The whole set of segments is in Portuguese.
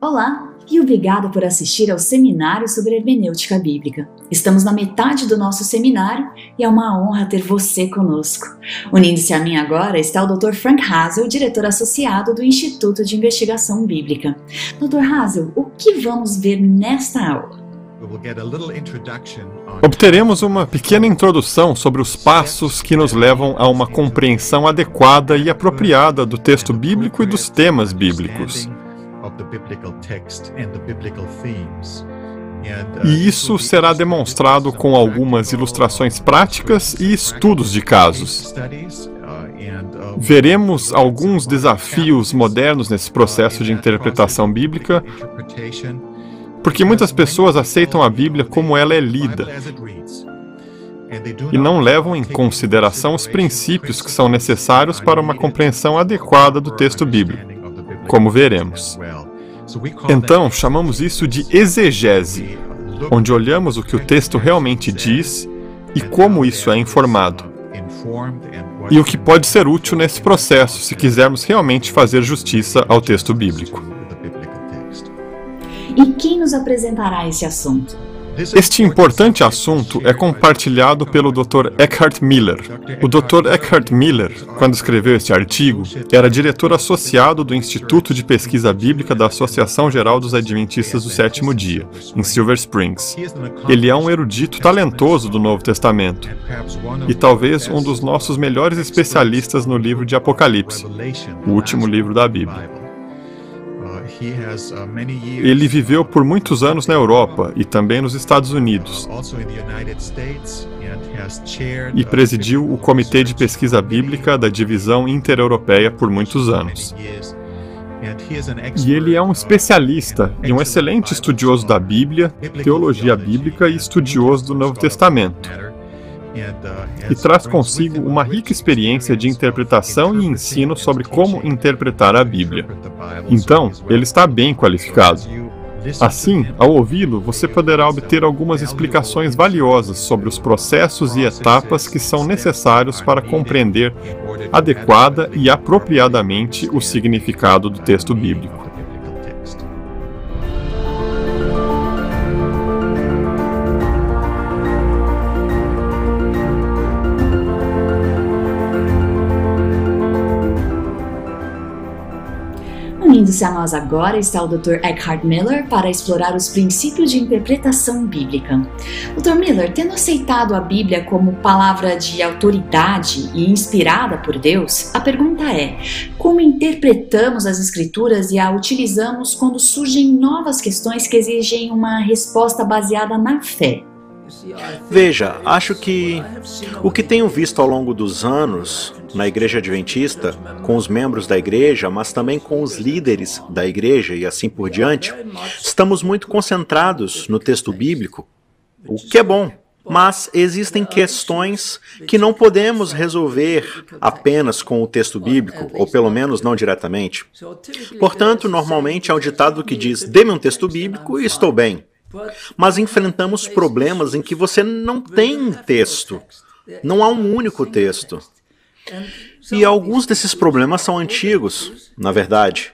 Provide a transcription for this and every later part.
Olá e obrigada por assistir ao seminário sobre hermenêutica bíblica. Estamos na metade do nosso seminário e é uma honra ter você conosco. Unindo-se a mim agora está o Dr. Frank Hazel, diretor associado do Instituto de Investigação Bíblica. Dr. Hazel, o que vamos ver nesta aula? Obteremos uma pequena introdução sobre os passos que nos levam a uma compreensão adequada e apropriada do texto bíblico e dos temas bíblicos. E uh, isso será demonstrado com algumas ilustrações práticas e estudos de casos. Uh, uh, Veremos alguns desafios modernos nesse processo de interpretação bíblica, porque muitas pessoas aceitam a Bíblia como ela é lida e não levam em consideração os princípios que são necessários para uma compreensão adequada do texto bíblico como veremos. Então, chamamos isso de exegese, onde olhamos o que o texto realmente diz e como isso é informado. E o que pode ser útil nesse processo se quisermos realmente fazer justiça ao texto bíblico. E quem nos apresentará esse assunto? Este importante assunto é compartilhado pelo Dr. Eckhart Miller. O Dr. Eckhart Miller, quando escreveu este artigo, era diretor associado do Instituto de Pesquisa Bíblica da Associação Geral dos Adventistas do Sétimo Dia, em Silver Springs. Ele é um erudito talentoso do Novo Testamento e talvez um dos nossos melhores especialistas no livro de Apocalipse, o último livro da Bíblia. Uh, Ele viveu por muitos anos na Europa e também nos Estados Unidos. E presidiu o Comitê de Pesquisa Bíblica da Divisão Intereuropeia por muitos anos. E ele é um especialista e um excelente estudioso da Bíblia, teologia bíblica e estudioso do Novo Testamento e traz consigo uma rica experiência de interpretação e ensino sobre como interpretar a Bíblia. Então, ele está bem qualificado. Assim, ao ouvi-lo, você poderá obter algumas explicações valiosas sobre os processos e etapas que são necessários para compreender adequada e apropriadamente o significado do texto bíblico. Unindo-se a nós agora está o Dr. Eckhart Miller para explorar os princípios de interpretação bíblica. Dr. Miller, tendo aceitado a Bíblia como palavra de autoridade e inspirada por Deus, a pergunta é: como interpretamos as Escrituras e a utilizamos quando surgem novas questões que exigem uma resposta baseada na fé? Veja, acho que o que tenho visto ao longo dos anos na Igreja Adventista, com os membros da igreja, mas também com os líderes da igreja e assim por diante, estamos muito concentrados no texto bíblico, o que é bom. Mas existem questões que não podemos resolver apenas com o texto bíblico, ou pelo menos não diretamente. Portanto, normalmente há um ditado que diz: dê-me um texto bíblico e estou bem. Mas enfrentamos problemas em que você não tem texto. Não há um único texto. E alguns desses problemas são antigos, na verdade.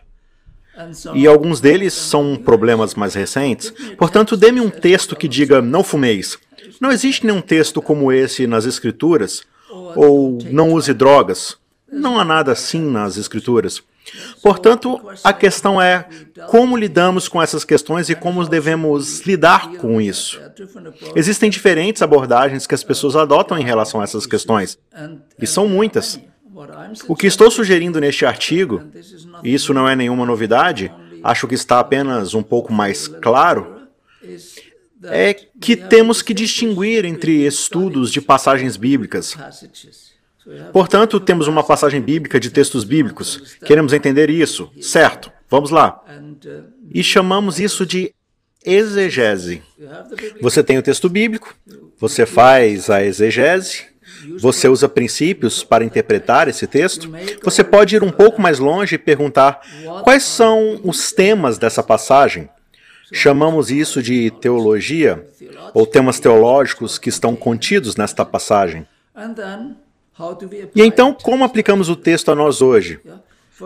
E alguns deles são problemas mais recentes. Portanto, dê-me um texto que diga não fumeis. Não existe nenhum texto como esse nas Escrituras. Ou não use drogas. Não há nada assim nas Escrituras. Portanto, a questão é como lidamos com essas questões e como devemos lidar com isso. Existem diferentes abordagens que as pessoas adotam em relação a essas questões, e são muitas. O que estou sugerindo neste artigo, e isso não é nenhuma novidade, acho que está apenas um pouco mais claro, é que temos que distinguir entre estudos de passagens bíblicas. Portanto, temos uma passagem bíblica de textos bíblicos. Queremos entender isso. Certo, vamos lá. E chamamos isso de exegese. Você tem o texto bíblico, você faz a exegese, você usa princípios para interpretar esse texto. Você pode ir um pouco mais longe e perguntar quais são os temas dessa passagem. Chamamos isso de teologia, ou temas teológicos que estão contidos nesta passagem. E então, como aplicamos o texto a nós hoje?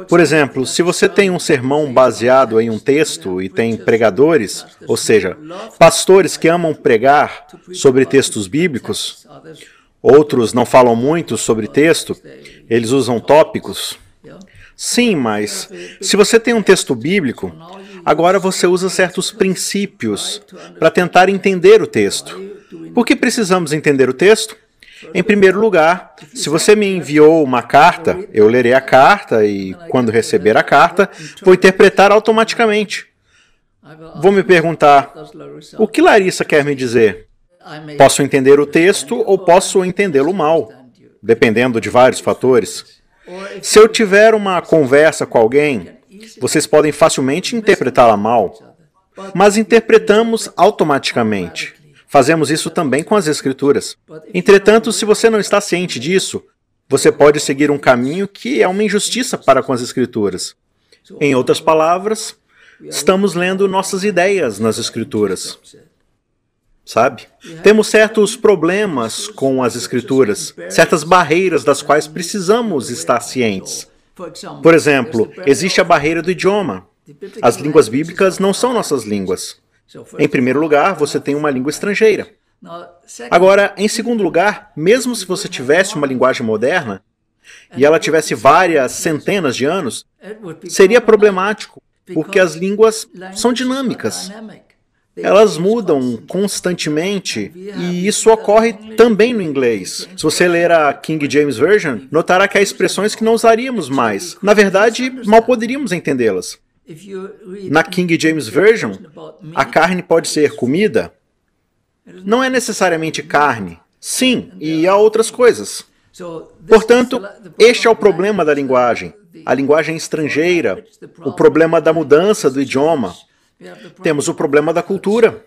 Por exemplo, se você tem um sermão baseado em um texto e tem pregadores, ou seja, pastores que amam pregar sobre textos bíblicos, outros não falam muito sobre texto, eles usam tópicos. Sim, mas se você tem um texto bíblico, agora você usa certos princípios para tentar entender o texto. Por que precisamos entender o texto? Em primeiro lugar, se você me enviou uma carta, eu lerei a carta e, quando receber a carta, vou interpretar automaticamente. Vou me perguntar: o que Larissa quer me dizer? Posso entender o texto ou posso entendê-lo mal, dependendo de vários fatores. Se eu tiver uma conversa com alguém, vocês podem facilmente interpretá-la mal, mas interpretamos automaticamente. Fazemos isso também com as Escrituras. Entretanto, se você não está ciente disso, você pode seguir um caminho que é uma injustiça para com as Escrituras. Em outras palavras, estamos lendo nossas ideias nas Escrituras. Sabe? Temos certos problemas com as Escrituras, certas barreiras das quais precisamos estar cientes. Por exemplo, existe a barreira do idioma. As línguas bíblicas não são nossas línguas. Em primeiro lugar, você tem uma língua estrangeira. Agora, em segundo lugar, mesmo se você tivesse uma linguagem moderna e ela tivesse várias centenas de anos, seria problemático, porque as línguas são dinâmicas. Elas mudam constantemente e isso ocorre também no inglês. Se você ler a King James Version, notará que há expressões que não usaríamos mais. Na verdade, mal poderíamos entendê-las. Na King James Version, a carne pode ser comida. Não é necessariamente carne. Sim, e há outras coisas. Portanto, este é o problema da linguagem. A linguagem estrangeira, o problema da mudança do idioma. Temos o problema da cultura.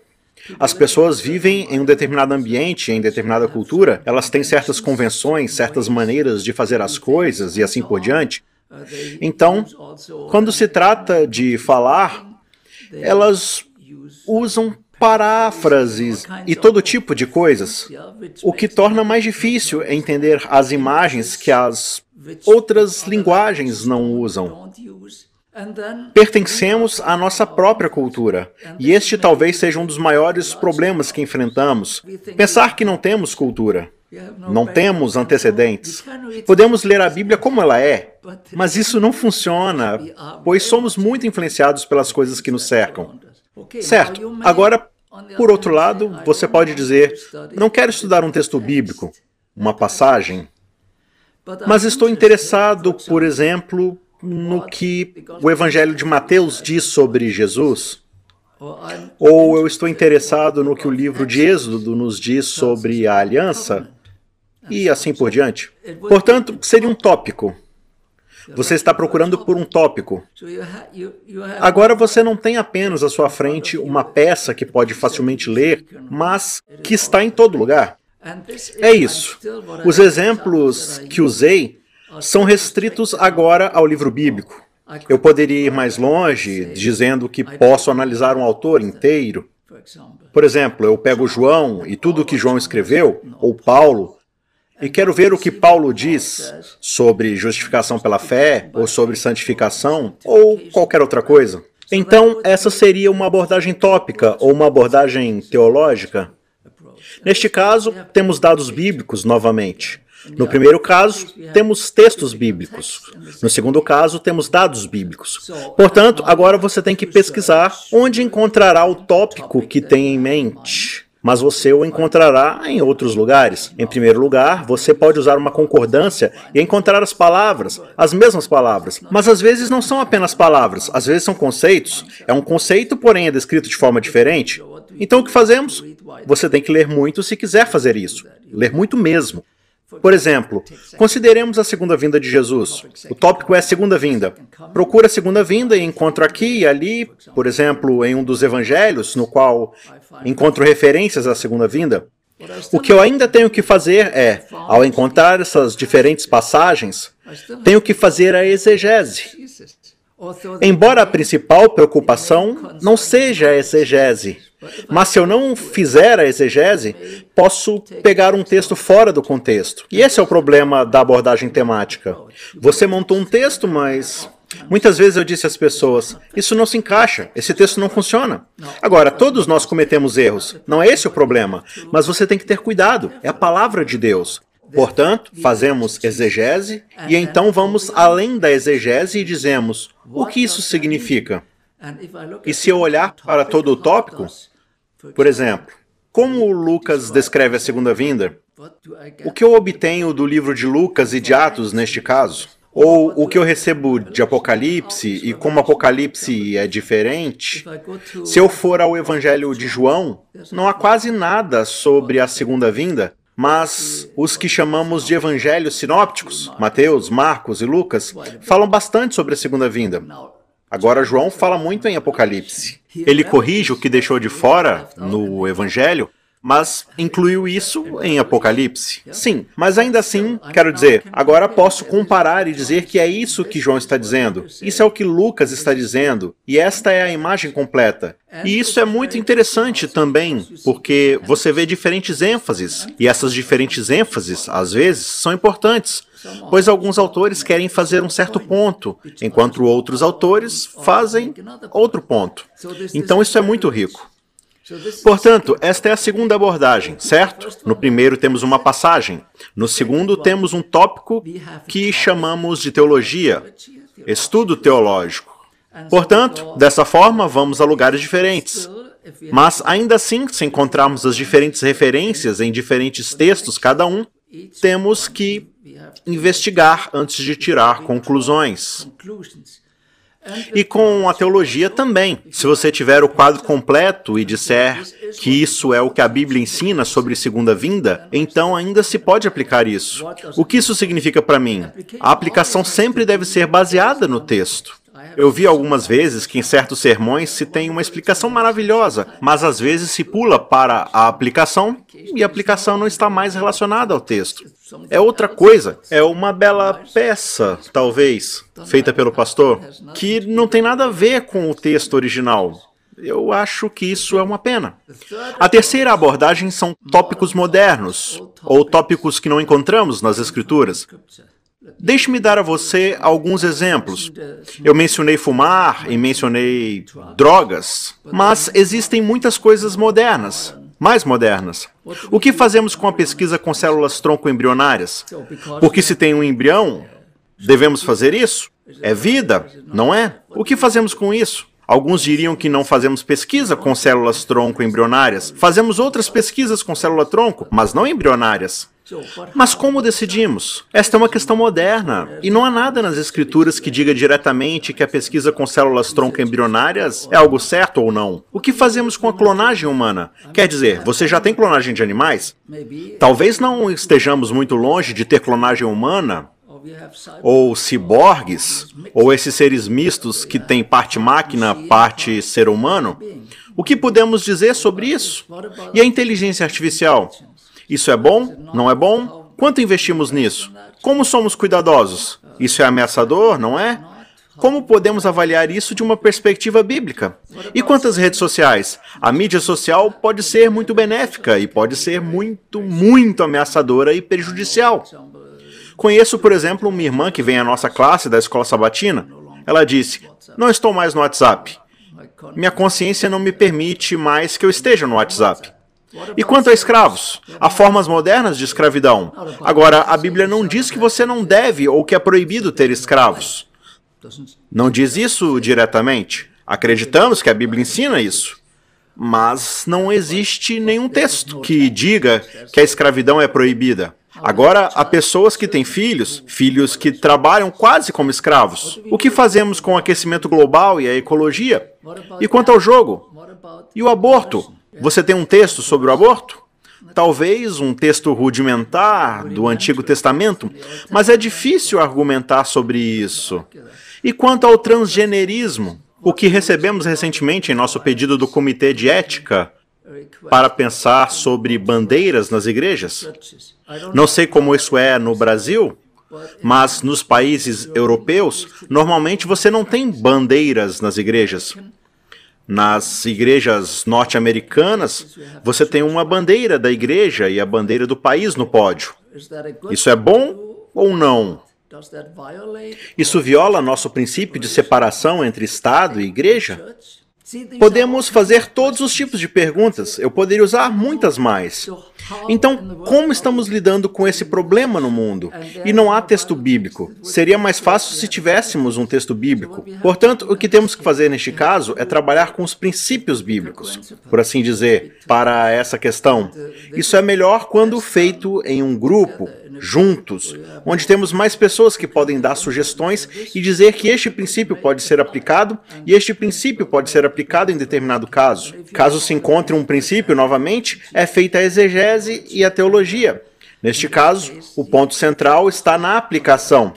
As pessoas vivem em um determinado ambiente, em determinada cultura, elas têm certas convenções, certas maneiras de fazer as coisas e assim por diante. Então, quando se trata de falar, elas usam paráfrases e todo tipo de coisas, o que torna mais difícil entender as imagens que as outras linguagens não usam. Pertencemos à nossa própria cultura, e este talvez seja um dos maiores problemas que enfrentamos. Pensar que não temos cultura. Não temos antecedentes. Podemos ler a Bíblia como ela é, mas isso não funciona, pois somos muito influenciados pelas coisas que nos cercam. Certo. Agora, por outro lado, você pode dizer: não quero estudar um texto bíblico, uma passagem, mas estou interessado, por exemplo, no que o Evangelho de Mateus diz sobre Jesus. Ou eu estou interessado no que o livro de Êxodo nos diz sobre a aliança e assim por diante. Portanto, seria um tópico. Você está procurando por um tópico. Agora você não tem apenas à sua frente uma peça que pode facilmente ler, mas que está em todo lugar. É isso. Os exemplos que usei são restritos agora ao livro bíblico. Eu poderia ir mais longe, dizendo que posso analisar um autor inteiro. Por exemplo, eu pego João e tudo o que João escreveu, ou Paulo, e quero ver o que Paulo diz sobre justificação pela fé, ou sobre santificação, ou qualquer outra coisa. Então, essa seria uma abordagem tópica ou uma abordagem teológica. Neste caso, temos dados bíblicos novamente. No primeiro caso, temos textos bíblicos. No segundo caso, temos dados bíblicos. Portanto, agora você tem que pesquisar onde encontrará o tópico que tem em mente mas você o encontrará em outros lugares. Em primeiro lugar, você pode usar uma concordância e encontrar as palavras, as mesmas palavras. Mas às vezes não são apenas palavras, às vezes são conceitos. É um conceito, porém é descrito de forma diferente. Então o que fazemos? Você tem que ler muito se quiser fazer isso. Ler muito mesmo. Por exemplo, consideremos a segunda vinda de Jesus. O tópico é segunda vinda. Procura a segunda vinda e encontro aqui e ali, por exemplo, em um dos evangelhos, no qual encontro referências à segunda vinda. O que eu ainda tenho que fazer é, ao encontrar essas diferentes passagens, tenho que fazer a exegese. Embora a principal preocupação não seja a exegese, mas se eu não fizer a exegese, posso pegar um texto fora do contexto. E esse é o problema da abordagem temática. Você montou um texto, mas Muitas vezes eu disse às pessoas: Isso não se encaixa, esse texto não funciona. Agora, todos nós cometemos erros, não é esse o problema, mas você tem que ter cuidado, é a palavra de Deus. Portanto, fazemos exegese e então vamos além da exegese e dizemos: o que isso significa? E se eu olhar para todo o tópico, por exemplo, como Lucas descreve a segunda vinda? O que eu obtenho do livro de Lucas e de Atos neste caso? Ou o que eu recebo de Apocalipse e como Apocalipse é diferente? Se eu for ao Evangelho de João, não há quase nada sobre a segunda vinda, mas os que chamamos de evangelhos sinópticos, Mateus, Marcos e Lucas, falam bastante sobre a segunda vinda. Agora, João fala muito em Apocalipse. Ele corrige o que deixou de fora no Evangelho mas incluiu isso em Apocalipse. Sim, mas ainda assim, quero dizer, agora posso comparar e dizer que é isso que João está dizendo. Isso é o que Lucas está dizendo. E esta é a imagem completa. E isso é muito interessante também, porque você vê diferentes ênfases. E essas diferentes ênfases, às vezes, são importantes. Pois alguns autores querem fazer um certo ponto, enquanto outros autores fazem outro ponto. Então isso é muito rico. Portanto, esta é a segunda abordagem, certo? No primeiro temos uma passagem. No segundo temos um tópico que chamamos de teologia, estudo teológico. Portanto, dessa forma, vamos a lugares diferentes. Mas ainda assim, se encontrarmos as diferentes referências em diferentes textos, cada um, temos que investigar antes de tirar conclusões. E com a teologia também. Se você tiver o quadro completo e disser que isso é o que a Bíblia ensina sobre segunda vinda, então ainda se pode aplicar isso. O que isso significa para mim? A aplicação sempre deve ser baseada no texto. Eu vi algumas vezes que em certos sermões se tem uma explicação maravilhosa, mas às vezes se pula para a aplicação e a aplicação não está mais relacionada ao texto. É outra coisa, é uma bela peça, talvez, feita pelo pastor, que não tem nada a ver com o texto original. Eu acho que isso é uma pena. A terceira abordagem são tópicos modernos, ou tópicos que não encontramos nas Escrituras. Deixe-me dar a você alguns exemplos. Eu mencionei fumar e mencionei drogas, mas existem muitas coisas modernas, mais modernas. O que fazemos com a pesquisa com células tronco embrionárias? Porque se tem um embrião, devemos fazer isso? É vida, não é? O que fazemos com isso? Alguns diriam que não fazemos pesquisa com células tronco embrionárias. Fazemos outras pesquisas com célula tronco, mas não embrionárias. Mas como decidimos? Esta é uma questão moderna, e não há nada nas escrituras que diga diretamente que a pesquisa com células tronco embrionárias é algo certo ou não. O que fazemos com a clonagem humana? Quer dizer, você já tem clonagem de animais? Talvez não estejamos muito longe de ter clonagem humana, ou ciborgues, ou esses seres mistos que têm parte máquina, parte ser humano. O que podemos dizer sobre isso? E a inteligência artificial? Isso é bom? Não é bom? Quanto investimos nisso? Como somos cuidadosos? Isso é ameaçador, não é? Como podemos avaliar isso de uma perspectiva bíblica? E quantas redes sociais? A mídia social pode ser muito benéfica e pode ser muito, muito ameaçadora e prejudicial. Conheço, por exemplo, uma irmã que vem à nossa classe da escola sabatina. Ela disse: Não estou mais no WhatsApp. Minha consciência não me permite mais que eu esteja no WhatsApp. E quanto a escravos? Há formas modernas de escravidão. Agora, a Bíblia não diz que você não deve ou que é proibido ter escravos. Não diz isso diretamente. Acreditamos que a Bíblia ensina isso. Mas não existe nenhum texto que diga que a escravidão é proibida. Agora, há pessoas que têm filhos, filhos que trabalham quase como escravos. O que fazemos com o aquecimento global e a ecologia? E quanto ao jogo? E o aborto? Você tem um texto sobre o aborto? Talvez um texto rudimentar do Antigo Testamento, mas é difícil argumentar sobre isso. E quanto ao transgenerismo, o que recebemos recentemente em nosso pedido do Comitê de Ética para pensar sobre bandeiras nas igrejas? Não sei como isso é no Brasil, mas nos países europeus, normalmente você não tem bandeiras nas igrejas. Nas igrejas norte-americanas, você tem uma bandeira da igreja e a bandeira do país no pódio. Isso é bom ou não? Isso viola nosso princípio de separação entre Estado e Igreja? Podemos fazer todos os tipos de perguntas, eu poderia usar muitas mais. Então, como estamos lidando com esse problema no mundo? E não há texto bíblico. Seria mais fácil se tivéssemos um texto bíblico. Portanto, o que temos que fazer neste caso é trabalhar com os princípios bíblicos, por assim dizer, para essa questão. Isso é melhor quando feito em um grupo, juntos, onde temos mais pessoas que podem dar sugestões e dizer que este princípio pode ser aplicado e este princípio pode ser aplicado em determinado caso. Caso se encontre um princípio, novamente, é feita a exegese e a teologia. Neste caso, o ponto central está na aplicação.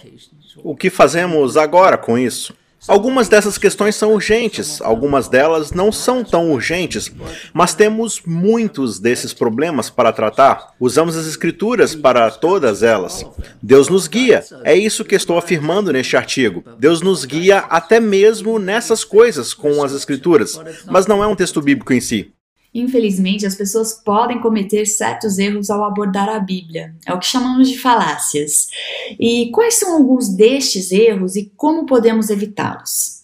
O que fazemos agora com isso? Algumas dessas questões são urgentes, algumas delas não são tão urgentes, mas temos muitos desses problemas para tratar. Usamos as Escrituras para todas elas. Deus nos guia, é isso que estou afirmando neste artigo. Deus nos guia até mesmo nessas coisas com as Escrituras, mas não é um texto bíblico em si. Infelizmente, as pessoas podem cometer certos erros ao abordar a Bíblia. É o que chamamos de falácias. E quais são alguns destes erros e como podemos evitá-los?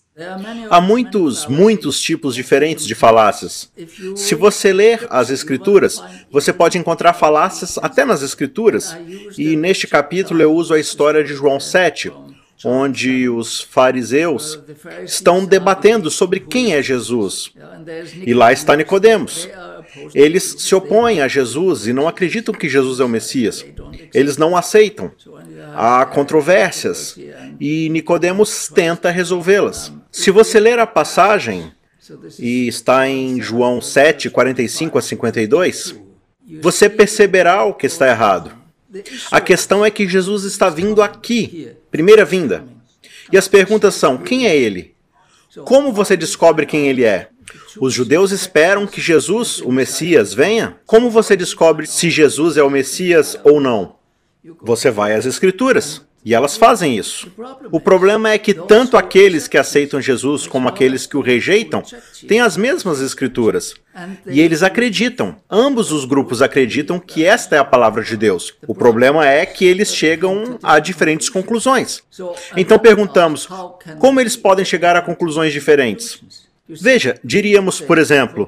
Há muitos, muitos tipos diferentes de falácias. Se você ler as Escrituras, você pode encontrar falácias até nas Escrituras. E neste capítulo eu uso a história de João 7, onde os fariseus estão debatendo sobre quem é Jesus. E lá está Nicodemos. Eles se opõem a Jesus e não acreditam que Jesus é o Messias. Eles não aceitam. Há controvérsias e Nicodemos tenta resolvê-las. Se você ler a passagem e está em João 7, 45 a 52, você perceberá o que está errado. A questão é que Jesus está vindo aqui, primeira vinda. E as perguntas são: quem é ele? Como você descobre quem ele é? Os judeus esperam que Jesus, o Messias, venha? Como você descobre se Jesus é o Messias ou não? Você vai às Escrituras. E elas fazem isso. O problema é que tanto aqueles que aceitam Jesus como aqueles que o rejeitam têm as mesmas escrituras. E eles acreditam. Ambos os grupos acreditam que esta é a palavra de Deus. O problema é que eles chegam a diferentes conclusões. Então perguntamos: como eles podem chegar a conclusões diferentes? Veja, diríamos, por exemplo,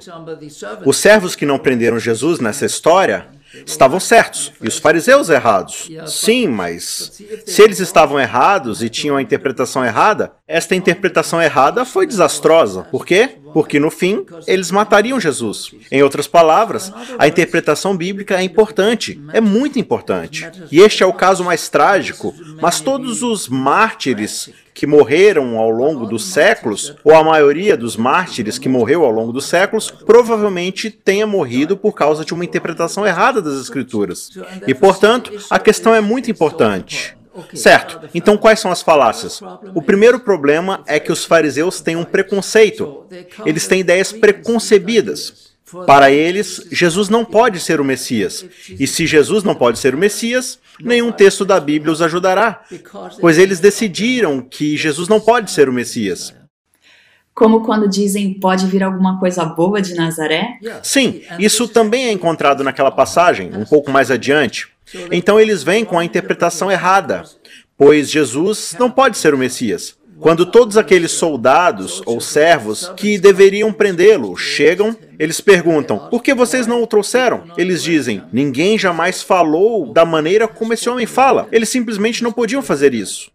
os servos que não prenderam Jesus nessa história estavam certos e os fariseus errados. Sim, mas se eles estavam errados e tinham a interpretação errada, esta interpretação errada foi desastrosa. Por quê? Porque no fim eles matariam Jesus. Em outras palavras, a interpretação bíblica é importante, é muito importante. E este é o caso mais trágico, mas todos os mártires que morreram ao longo dos séculos, ou a maioria dos mártires que morreu ao longo dos séculos, provavelmente tenha morrido por causa de uma interpretação errada das Escrituras. E, portanto, a questão é muito importante. Certo, então quais são as falácias? O primeiro problema é que os fariseus têm um preconceito. Eles têm ideias preconcebidas. Para eles, Jesus não pode ser o Messias. E se Jesus não pode ser o Messias, nenhum texto da Bíblia os ajudará, pois eles decidiram que Jesus não pode ser o Messias. Como quando dizem pode vir alguma coisa boa de Nazaré? Sim, isso também é encontrado naquela passagem, um pouco mais adiante. Então eles vêm com a interpretação errada, pois Jesus não pode ser o Messias. Quando todos aqueles soldados ou servos que deveriam prendê-lo chegam, eles perguntam: por que vocês não o trouxeram? Eles dizem: ninguém jamais falou da maneira como esse homem fala. Eles simplesmente não podiam fazer isso.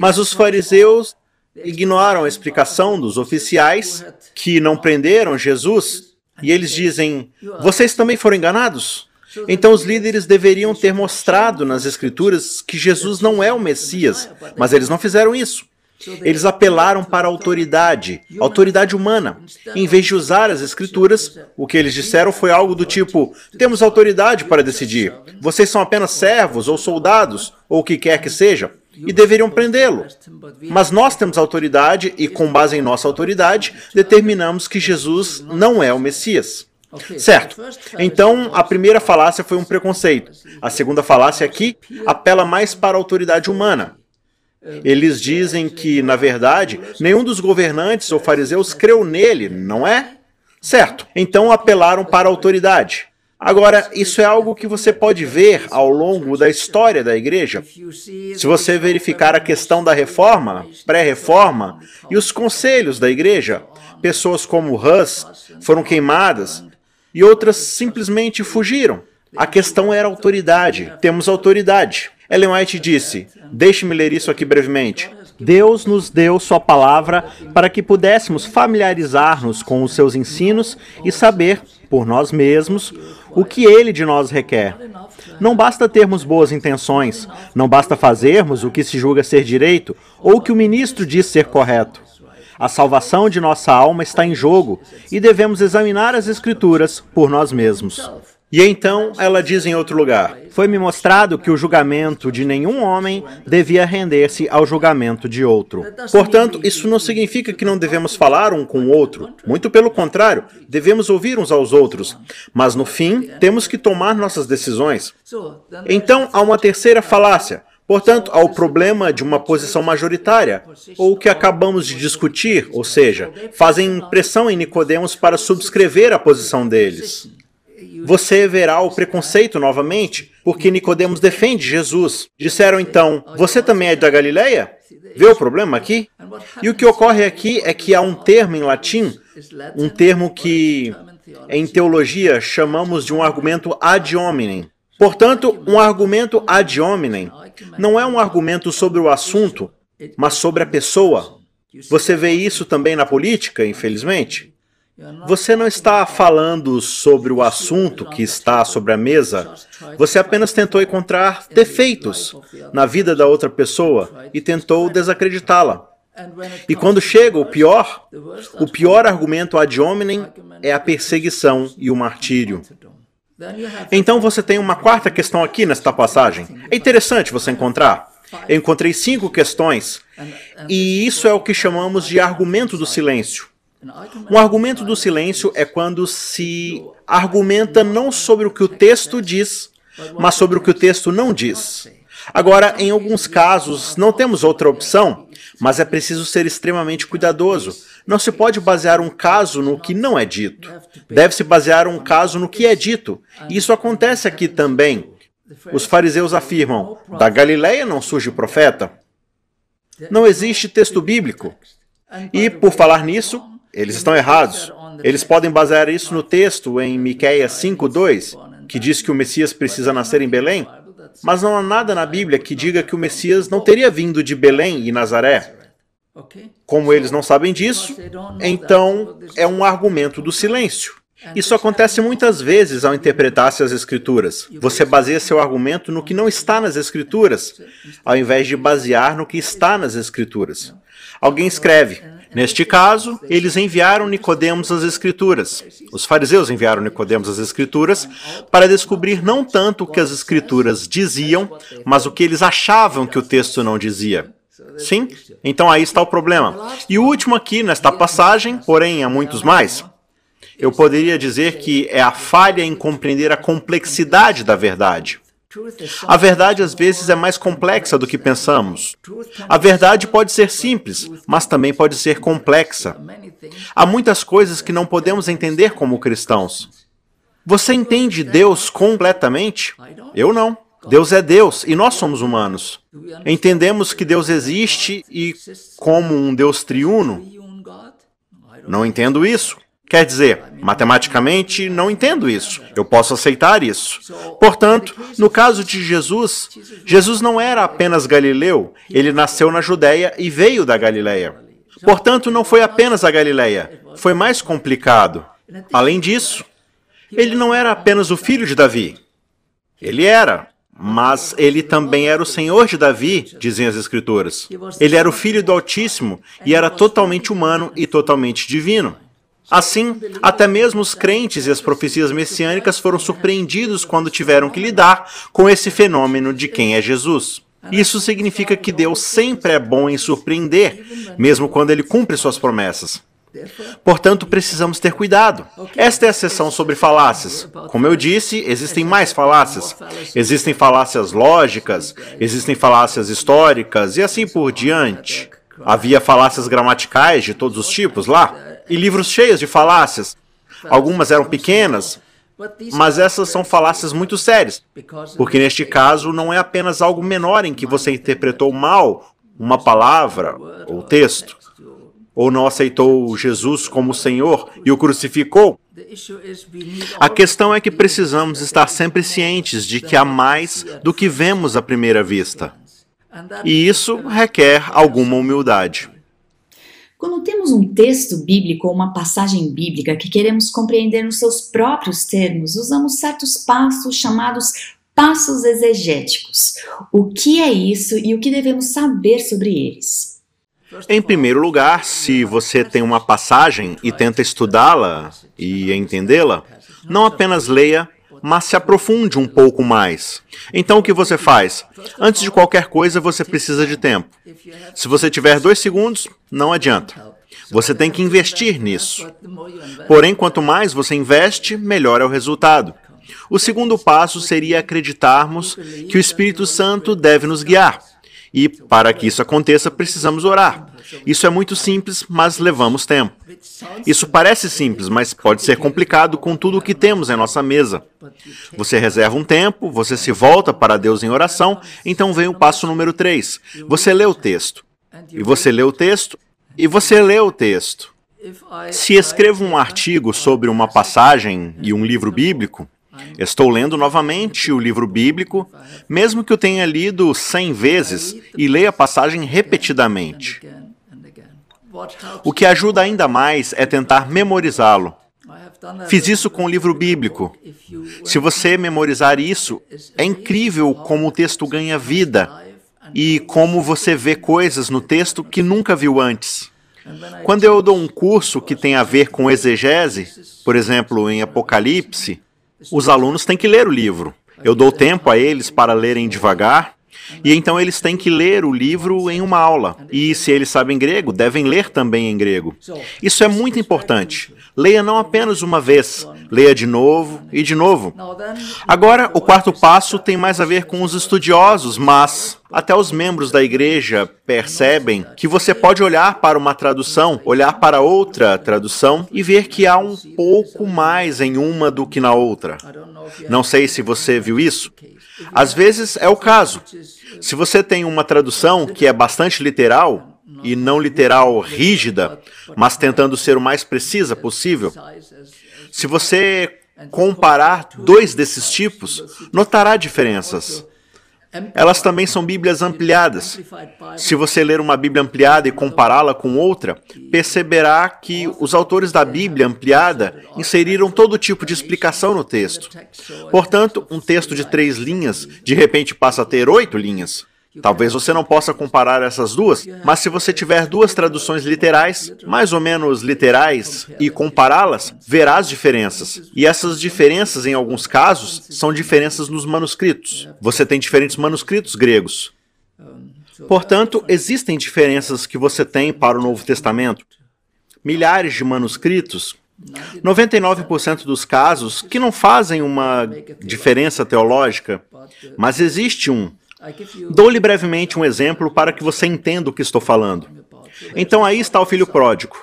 Mas os fariseus ignoram a explicação dos oficiais que não prenderam Jesus e eles dizem: vocês também foram enganados? Então os líderes deveriam ter mostrado nas Escrituras que Jesus não é o Messias, mas eles não fizeram isso. Eles apelaram para a autoridade, autoridade humana. Em vez de usar as escrituras, o que eles disseram foi algo do tipo: temos autoridade para decidir. Vocês são apenas servos ou soldados, ou o que quer que seja, e deveriam prendê-lo. Mas nós temos autoridade e, com base em nossa autoridade, determinamos que Jesus não é o Messias. Certo. Então, a primeira falácia foi um preconceito. A segunda falácia aqui apela mais para a autoridade humana. Eles dizem que, na verdade, nenhum dos governantes ou fariseus creu nele, não é? Certo. Então apelaram para a autoridade. Agora, isso é algo que você pode ver ao longo da história da igreja. Se você verificar a questão da reforma, pré-reforma e os conselhos da igreja, pessoas como Hus foram queimadas e outras simplesmente fugiram. A questão era autoridade. Temos autoridade. Ellen White disse: Deixe-me ler isso aqui brevemente. Deus nos deu Sua palavra para que pudéssemos familiarizar-nos com os seus ensinos e saber, por nós mesmos, o que Ele de nós requer. Não basta termos boas intenções, não basta fazermos o que se julga ser direito ou o que o ministro diz ser correto. A salvação de nossa alma está em jogo e devemos examinar as Escrituras por nós mesmos. E então ela diz em outro lugar: Foi-me mostrado que o julgamento de nenhum homem devia render-se ao julgamento de outro. Portanto, isso não significa que não devemos falar um com o outro. Muito pelo contrário, devemos ouvir uns aos outros. Mas no fim, temos que tomar nossas decisões. Então, há uma terceira falácia. Portanto, há o problema de uma posição majoritária, ou o que acabamos de discutir, ou seja, fazem pressão em Nicodemos para subscrever a posição deles você verá o preconceito novamente, porque Nicodemos defende Jesus. Disseram então: "Você também é da Galileia?" Vê o problema aqui? E o que ocorre aqui é que há um termo em latim, um termo que em teologia chamamos de um argumento ad hominem. Portanto, um argumento ad hominem não é um argumento sobre o assunto, mas sobre a pessoa. Você vê isso também na política, infelizmente? Você não está falando sobre o assunto que está sobre a mesa. Você apenas tentou encontrar defeitos na vida da outra pessoa e tentou desacreditá-la. E quando chega o pior, o pior argumento ad hominem é a perseguição e o martírio. Então você tem uma quarta questão aqui nesta passagem. É interessante você encontrar. Eu encontrei cinco questões, e isso é o que chamamos de argumento do silêncio. Um argumento do silêncio é quando se argumenta não sobre o que o texto diz, mas sobre o que o texto não diz. Agora, em alguns casos, não temos outra opção, mas é preciso ser extremamente cuidadoso. Não se pode basear um caso no que não é dito. Deve-se basear um caso no que é dito. E isso acontece aqui também. Os fariseus afirmam: da Galileia não surge profeta. Não existe texto bíblico. E, por falar nisso, eles estão errados. Eles podem basear isso no texto em Miqueias 5:2, que diz que o Messias precisa nascer em Belém, mas não há nada na Bíblia que diga que o Messias não teria vindo de Belém e Nazaré. Como eles não sabem disso, então é um argumento do silêncio. Isso acontece muitas vezes ao interpretar-se as Escrituras. Você baseia seu argumento no que não está nas Escrituras, ao invés de basear no que está nas Escrituras. Alguém escreve: Neste caso, eles enviaram Nicodemos às Escrituras. Os fariseus enviaram Nicodemos às Escrituras para descobrir não tanto o que as Escrituras diziam, mas o que eles achavam que o texto não dizia. Sim? Então aí está o problema. E o último aqui nesta passagem, porém há muitos mais. Eu poderia dizer que é a falha em compreender a complexidade da verdade. A verdade às vezes é mais complexa do que pensamos. A verdade pode ser simples, mas também pode ser complexa. Há muitas coisas que não podemos entender como cristãos. Você entende Deus completamente? Eu não. Deus é Deus e nós somos humanos. Entendemos que Deus existe e como um Deus triuno? Não entendo isso. Quer dizer, matematicamente não entendo isso. Eu posso aceitar isso. Portanto, no caso de Jesus, Jesus não era apenas galileu, ele nasceu na Judéia e veio da Galileia. Portanto, não foi apenas a Galileia, foi mais complicado. Além disso, ele não era apenas o filho de Davi. Ele era, mas ele também era o Senhor de Davi, dizem as Escrituras. Ele era o filho do Altíssimo e era totalmente humano e totalmente divino. Assim, até mesmo os crentes e as profecias messiânicas foram surpreendidos quando tiveram que lidar com esse fenômeno de quem é Jesus. Isso significa que Deus sempre é bom em surpreender, mesmo quando ele cumpre suas promessas. Portanto, precisamos ter cuidado. Esta é a sessão sobre falácias. Como eu disse, existem mais falácias. Existem falácias lógicas, existem falácias históricas e assim por diante. Havia falácias gramaticais de todos os tipos lá, e livros cheios de falácias. Algumas eram pequenas, Mas essas são falácias muito sérias, porque neste caso não é apenas algo menor em que você interpretou mal uma palavra ou texto, ou não aceitou Jesus como Senhor e o crucificou. A questão é que precisamos estar sempre cientes de que há mais do que vemos à primeira vista. E isso requer alguma humildade. Quando temos um texto bíblico ou uma passagem bíblica que queremos compreender nos seus próprios termos, usamos certos passos chamados passos exegéticos. O que é isso e o que devemos saber sobre eles? Em primeiro lugar, se você tem uma passagem e tenta estudá-la e entendê-la, não apenas leia, mas se aprofunde um pouco mais. Então o que você faz? Antes de qualquer coisa, você precisa de tempo. Se você tiver dois segundos, não adianta. Você tem que investir nisso. Porém, quanto mais você investe, melhor é o resultado. O segundo passo seria acreditarmos que o Espírito Santo deve nos guiar. E para que isso aconteça, precisamos orar. Isso é muito simples, mas levamos tempo. Isso parece simples, mas pode ser complicado com tudo o que temos em nossa mesa. Você reserva um tempo, você se volta para Deus em oração, então vem o passo número 3. Você lê o texto. E você lê o texto, e você lê o texto. Se escrevo um artigo sobre uma passagem e um livro bíblico, Estou lendo novamente o livro bíblico, mesmo que eu tenha lido cem vezes e leia a passagem repetidamente. O que ajuda ainda mais é tentar memorizá-lo. Fiz isso com o livro bíblico. Se você memorizar isso, é incrível como o texto ganha vida e como você vê coisas no texto que nunca viu antes. Quando eu dou um curso que tem a ver com exegese, por exemplo, em Apocalipse, os alunos têm que ler o livro. Eu dou tempo a eles para lerem devagar, e então eles têm que ler o livro em uma aula. E se eles sabem grego, devem ler também em grego. Isso é muito importante. Leia não apenas uma vez, leia de novo e de novo. Agora, o quarto passo tem mais a ver com os estudiosos, mas até os membros da igreja percebem que você pode olhar para uma tradução, olhar para outra tradução e ver que há um pouco mais em uma do que na outra. Não sei se você viu isso. Às vezes é o caso. Se você tem uma tradução que é bastante literal, e não literal rígida, mas tentando ser o mais precisa possível. Se você comparar dois desses tipos, notará diferenças. Elas também são Bíblias ampliadas. Se você ler uma Bíblia ampliada e compará-la com outra, perceberá que os autores da Bíblia ampliada inseriram todo tipo de explicação no texto. Portanto, um texto de três linhas de repente passa a ter oito linhas. Talvez você não possa comparar essas duas, mas se você tiver duas traduções literais, mais ou menos literais, e compará-las, verá as diferenças. E essas diferenças, em alguns casos, são diferenças nos manuscritos. Você tem diferentes manuscritos gregos. Portanto, existem diferenças que você tem para o Novo Testamento. Milhares de manuscritos 99% dos casos que não fazem uma diferença teológica, mas existe um Dou-lhe brevemente um exemplo para que você entenda o que estou falando. Então aí está o filho pródigo.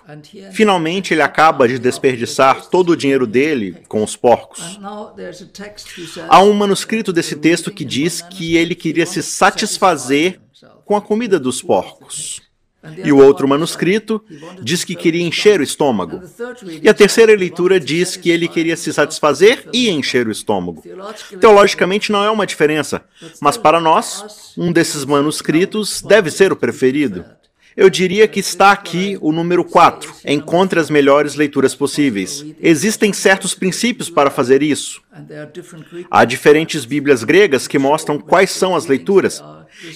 Finalmente ele acaba de desperdiçar todo o dinheiro dele com os porcos. Há um manuscrito desse texto que diz que ele queria se satisfazer com a comida dos porcos. E o outro manuscrito diz que queria encher o estômago. E a terceira leitura diz que ele queria se satisfazer e encher o estômago. Teologicamente não é uma diferença, mas para nós, um desses manuscritos deve ser o preferido. Eu diria que está aqui o número 4. Encontre as melhores leituras possíveis. Existem certos princípios para fazer isso. Há diferentes Bíblias gregas que mostram quais são as leituras.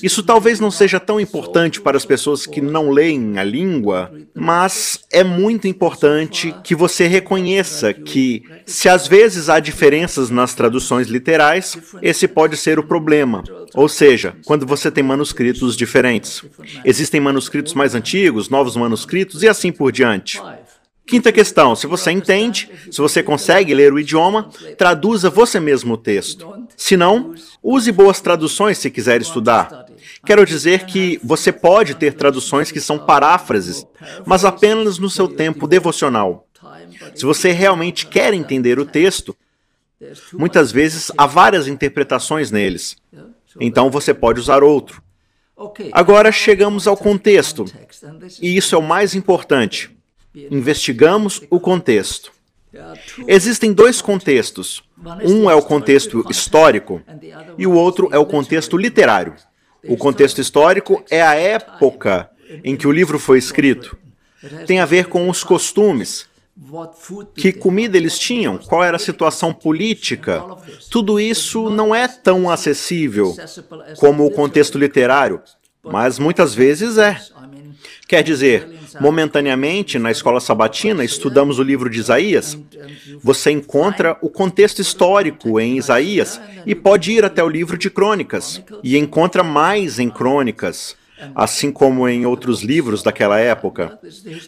Isso talvez não seja tão importante para as pessoas que não leem a língua, mas é muito importante que você reconheça que, se às vezes há diferenças nas traduções literais, esse pode ser o problema. Ou seja, quando você tem manuscritos diferentes. Existem manuscritos mais antigos, novos manuscritos e assim por diante. Quinta questão: se você entende, se você consegue ler o idioma, traduza você mesmo o texto. Se não, use boas traduções se quiser estudar. Quero dizer que você pode ter traduções que são paráfrases, mas apenas no seu tempo devocional. Se você realmente quer entender o texto, Muitas vezes há várias interpretações neles. Então você pode usar outro. Agora chegamos ao contexto, e isso é o mais importante. Investigamos o contexto. Existem dois contextos. Um é o contexto histórico e o outro é o contexto literário. O contexto histórico é a época em que o livro foi escrito. Tem a ver com os costumes, que comida eles tinham, qual era a situação política. Tudo isso não é tão acessível como o contexto literário, mas muitas vezes é. Quer dizer, momentaneamente, na escola sabatina, estudamos o livro de Isaías. Você encontra o contexto histórico em Isaías e pode ir até o livro de Crônicas e encontra mais em Crônicas assim como em outros livros daquela época.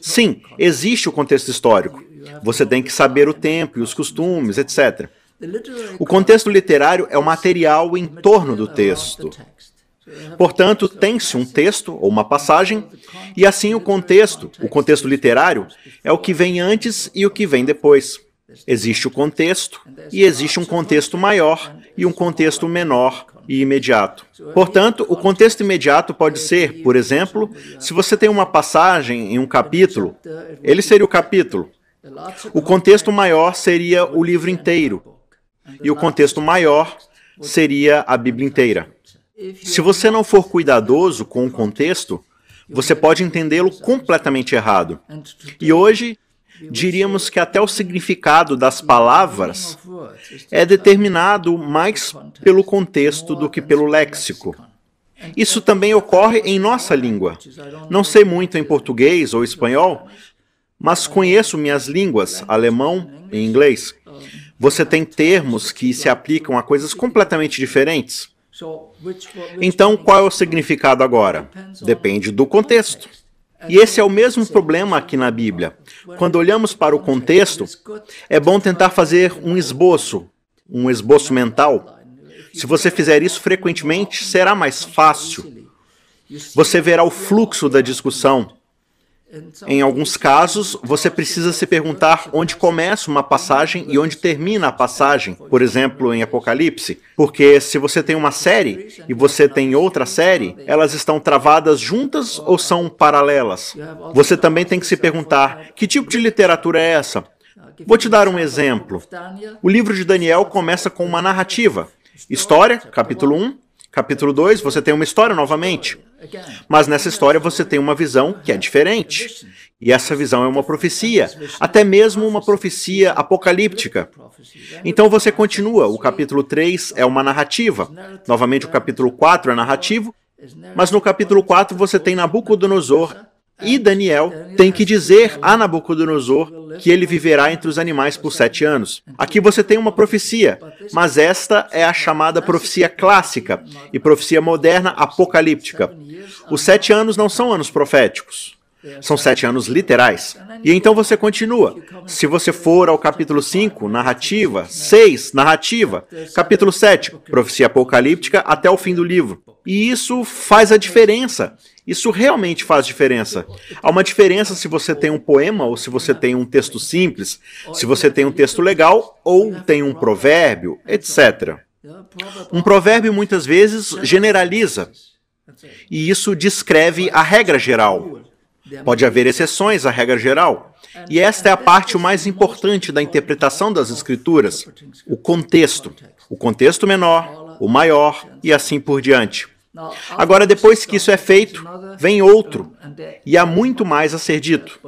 Sim, existe o contexto histórico. Você tem que saber o tempo e os costumes, etc. O contexto literário é o material em torno do texto. Portanto, tem-se um texto ou uma passagem, e assim o contexto, o contexto literário, é o que vem antes e o que vem depois. Existe o contexto, e existe um contexto maior e um contexto menor e imediato. Portanto, o contexto imediato pode ser, por exemplo, se você tem uma passagem em um capítulo, ele seria o capítulo. O contexto maior seria o livro inteiro. E o contexto maior seria a Bíblia inteira. Se você não for cuidadoso com o contexto, você pode entendê-lo completamente errado. E hoje, diríamos que até o significado das palavras é determinado mais pelo contexto do que pelo léxico. Isso também ocorre em nossa língua. Não sei muito em português ou espanhol, mas conheço minhas línguas, alemão e inglês. Você tem termos que se aplicam a coisas completamente diferentes. Então, qual é o significado agora? Depende do contexto. E esse é o mesmo problema aqui na Bíblia. Quando olhamos para o contexto, é bom tentar fazer um esboço, um esboço mental. Se você fizer isso frequentemente, será mais fácil. Você verá o fluxo da discussão, em alguns casos, você precisa se perguntar onde começa uma passagem e onde termina a passagem, por exemplo, em Apocalipse, porque se você tem uma série e você tem outra série, elas estão travadas juntas ou são paralelas? Você também tem que se perguntar: que tipo de literatura é essa? Vou te dar um exemplo. O livro de Daniel começa com uma narrativa. História, capítulo 1, Capítulo 2, você tem uma história novamente. Mas nessa história você tem uma visão que é diferente. E essa visão é uma profecia, até mesmo uma profecia apocalíptica. Então você continua. O capítulo 3 é uma narrativa. Novamente, o capítulo 4 é narrativo. Mas no capítulo 4 você tem Nabucodonosor e Daniel tem que dizer a Nabucodonosor que ele viverá entre os animais por sete anos. Aqui você tem uma profecia, mas esta é a chamada profecia clássica e profecia moderna apocalíptica. Os sete anos não são anos proféticos. São sete anos literais. E então você continua. Se você for ao capítulo 5, narrativa, 6, narrativa, capítulo 7, profecia apocalíptica, até o fim do livro. E isso faz a diferença. Isso realmente faz diferença. Há uma diferença se você tem um poema ou se você tem um texto simples, se você tem um texto legal ou tem um provérbio, etc. Um provérbio muitas vezes generaliza, e isso descreve a regra geral. Pode haver exceções à regra geral. E esta é a parte mais importante da interpretação das Escrituras: o contexto. O contexto menor, o maior e assim por diante. Agora, depois que isso é feito, vem outro, e há muito mais a ser dito.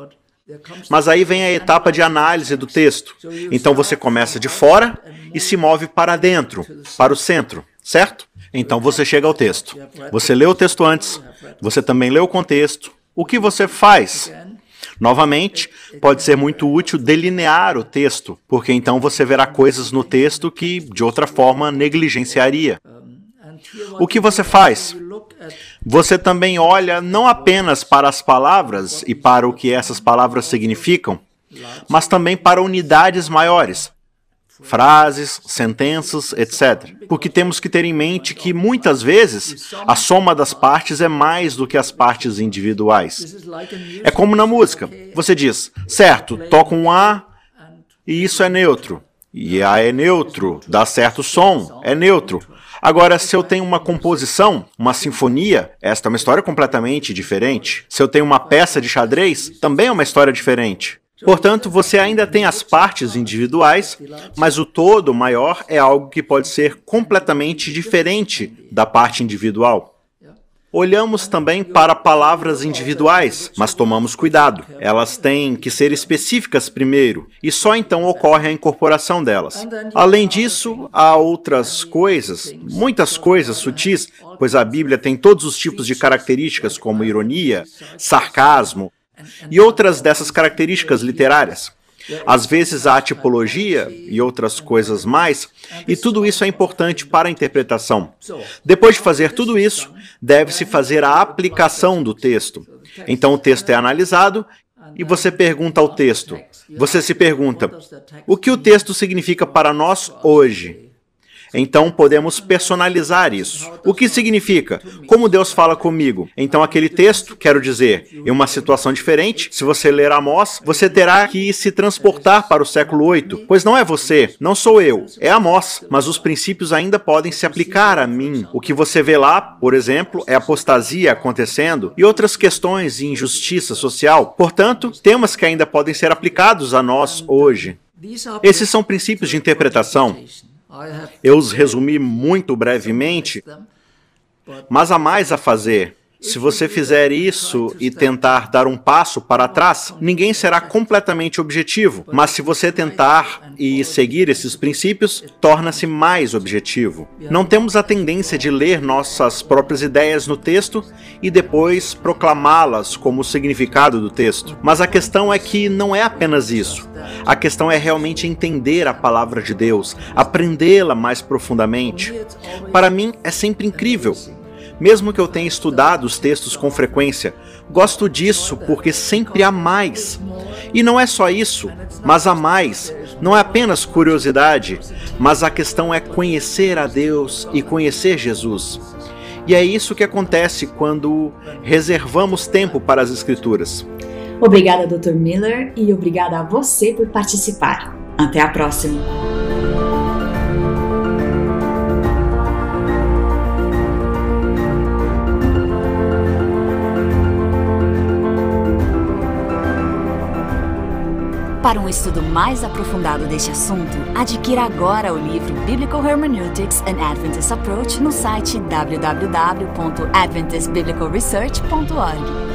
Mas aí vem a etapa de análise do texto. Então você começa de fora e se move para dentro, para o centro, certo? Então você chega ao texto. Você lê o texto antes, você também lê o contexto. O que você faz? Novamente, pode ser muito útil delinear o texto, porque então você verá coisas no texto que, de outra forma, negligenciaria. O que você faz? Você também olha não apenas para as palavras e para o que essas palavras significam, mas também para unidades maiores, frases, sentenças, etc. Porque temos que ter em mente que muitas vezes a soma das partes é mais do que as partes individuais. É como na música. Você diz, certo, toca um A e isso é neutro. e A é neutro, dá certo som, é neutro. Agora, se eu tenho uma composição, uma sinfonia, esta é uma história completamente diferente. Se eu tenho uma peça de xadrez, também é uma história diferente. Portanto, você ainda tem as partes individuais, mas o todo maior é algo que pode ser completamente diferente da parte individual. Olhamos também para palavras individuais, mas tomamos cuidado. Elas têm que ser específicas primeiro, e só então ocorre a incorporação delas. Além disso, há outras coisas, muitas coisas sutis, pois a Bíblia tem todos os tipos de características, como ironia, sarcasmo e outras dessas características literárias. Às vezes há tipologia e outras coisas mais, e tudo isso é importante para a interpretação. Depois de fazer tudo isso, deve-se fazer a aplicação do texto. Então o texto é analisado e você pergunta ao texto. Você se pergunta: o que o texto significa para nós hoje? Então podemos personalizar isso. O que significa? Como Deus fala comigo? Então aquele texto, quero dizer, em uma situação diferente, se você ler Amós, você terá que se transportar para o século 8, pois não é você, não sou eu, é Amós, mas os princípios ainda podem se aplicar a mim. O que você vê lá, por exemplo, é apostasia acontecendo e outras questões de injustiça social. Portanto, temas que ainda podem ser aplicados a nós hoje. Esses são princípios de interpretação. Eu os resumi muito brevemente, mas há mais a fazer. Se você fizer isso e tentar dar um passo para trás, ninguém será completamente objetivo. Mas se você tentar e seguir esses princípios, torna-se mais objetivo. Não temos a tendência de ler nossas próprias ideias no texto e depois proclamá-las como o significado do texto. Mas a questão é que não é apenas isso. A questão é realmente entender a palavra de Deus, aprendê-la mais profundamente. Para mim, é sempre incrível mesmo que eu tenha estudado os textos com frequência, gosto disso porque sempre há mais. E não é só isso, mas há mais. Não é apenas curiosidade, mas a questão é conhecer a Deus e conhecer Jesus. E é isso que acontece quando reservamos tempo para as Escrituras. Obrigada, Dr. Miller, e obrigada a você por participar. Até a próxima! Para um estudo mais aprofundado deste assunto, adquira agora o livro Biblical Hermeneutics and Adventist Approach no site www.adventistbiblicalresearch.org.